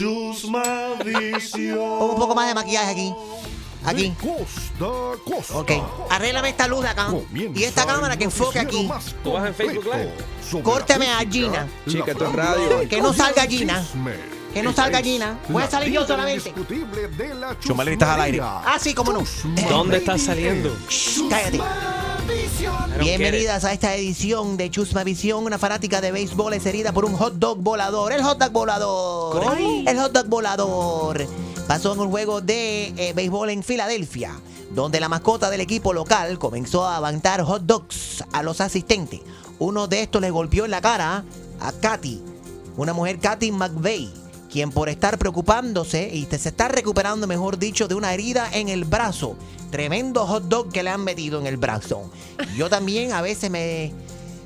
Chusma Visión. Un poco más de maquillaje aquí. Aquí. Costa costa. Ok. Arréglame esta luz de acá. Y esta cámara que enfoque aquí. ¿Tú vas en Facebook Live? Córteme a Gina. Chica, radio. Que no salga Gina. Que no salga Gina. Voy a salir yo solamente. Chumel, estás al aire. Ah, sí, cómo no. ¿Dónde estás saliendo? Cállate. Bienvenidas a esta edición de Chusma Visión. Una fanática de béisbol es herida por un hot dog volador. El hot dog volador. El hot dog volador. Pasó en un juego de eh, béisbol en Filadelfia, donde la mascota del equipo local comenzó a avanzar hot dogs a los asistentes. Uno de estos le golpeó en la cara a Katy, una mujer Katy McVeigh, quien por estar preocupándose y se está recuperando, mejor dicho, de una herida en el brazo. Tremendo hot dog que le han metido en el brazo. Yo también a veces me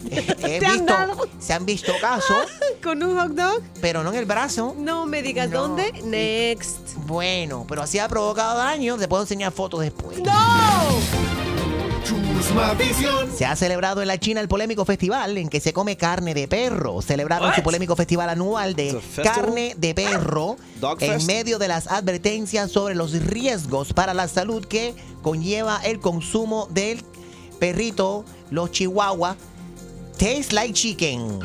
he ¿Te han visto, dado? se han visto casos, ¿Con un hot dog? pero no en el brazo. No me digas No. dónde. Next. Bueno, pero así ha provocado daño. Te puedo enseñar fotos después. Visión. Se ha celebrado en la China el polémico festival en que se come carne de perro. Celebraron What? su polémico festival anual de carne de perro Dog en fest? medio de las advertencias sobre los riesgos para la salud que conlleva el consumo del perrito, los chihuahuas. Taste like chicken.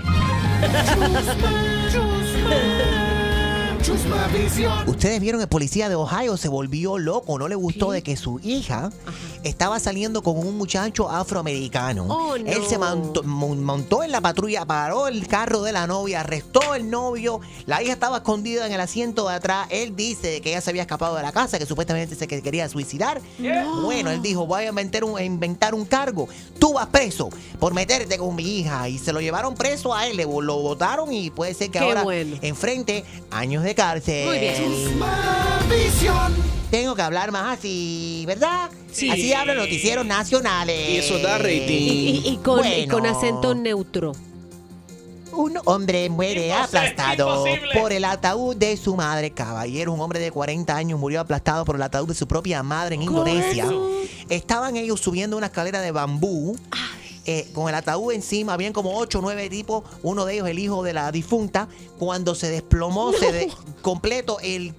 Ustedes vieron el policía de Ohio se volvió loco, no le gustó de que su hija estaba saliendo con un muchacho afroamericano. Oh, no. Él se montó, mon- montó en la patrulla, paró el carro de la novia, arrestó al novio, la hija estaba escondida en el asiento de atrás. Él dice que ella se había escapado de la casa, que supuestamente se que quería suicidar. Bueno, él dijo, voy a inventar un, a inventar un cargo. Tú vas preso por meterte con mi hija. Y se lo llevaron preso a él, le, lo votaron y puede ser que Qué ahora bueno. enfrente años de cárcel. Muy bien. Tengo que hablar más así, ¿verdad? Sí. Así hablan los noticieros nacionales. Y eso da rating. Y, y- y con, y Bueno. con acento neutro. Un hombre muere Imposible, aplastado imposible. por el ataúd de su madre. Caballero, un hombre de 40 años murió aplastado por el ataúd de su propia madre en Indonesia. Estaban ellos subiendo una escalera de bambú. Eh, con el ataúd encima, habían como 8 o 9 tipos, uno de ellos el hijo de la difunta, cuando se desplomó, se de- completo el...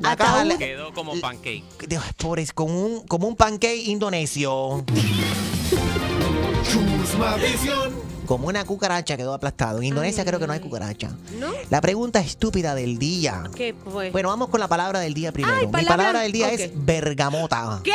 La caja, Ataúd. Quedó como pancake. Dios, pobres, como un, como un pancake indonesio. Chusma Visión. Como una cucaracha quedó aplastado. En Indonesia creo que no hay cucaracha. ¿No? La pregunta estúpida del día. ¿Qué fue? Bueno, vamos con la palabra del día primero. Ay, Mi palabra- palabra del día ok. es bergamota. ¿Qué?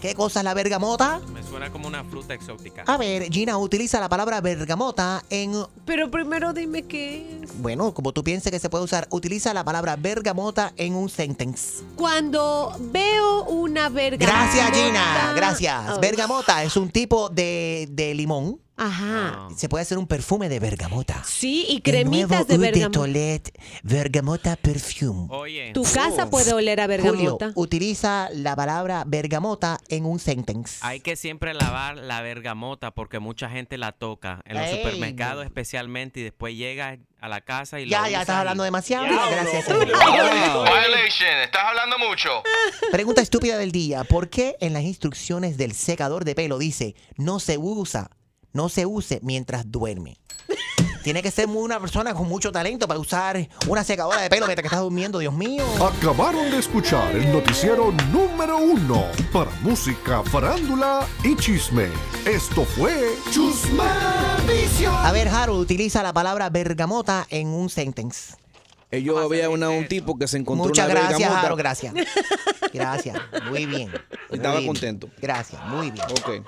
¿Qué cosa es la bergamota? Me suena como una fruta exótica. A ver, Gina utiliza la palabra bergamota en... Pero primero dime qué es. Bueno, como tú pienses que se puede usar, utiliza la palabra bergamota en un sentence. Cuando veo una bergamota. Gracias, Gina. Gracias. Oh. Bergamota es un tipo de, de limón. Ajá. Se puede hacer un perfume de bergamota. Sí, y cremitas nuevo de Eau de bergamota. Toilette Bergamota Perfume. Oye, Tu casa puede oler a Julio, bergamota. utiliza la palabra bergamota en un sentence. hay que siempre lavar la bergamota porque mucha gente la toca en los Ey. supermercados especialmente y después llega a la casa y lo Ya, ya estás hablando demasiado. Gracias. Violation, estás hablando mucho. Pregunta estúpida del día. ¿Por qué en las instrucciones del secador de pelo dice no se usa, no se use mientras duerme? Tiene que ser muy- una persona con mucho talento para usar una secadora de pelo mientras que estás durmiendo, Dios mío. Acabaron de escuchar el noticiero número uno para música, farándula y chisme. Esto fue Chusma Visión. A ver, Harold, utiliza la palabra bergamota en un sentence. Eh, Yo había una- un tipo que se encontró Muchas una gracias, bergamota. Harold, gracias. Gracias, muy bien. muy Estaba bien. contento. Gracias, muy bien. Ok.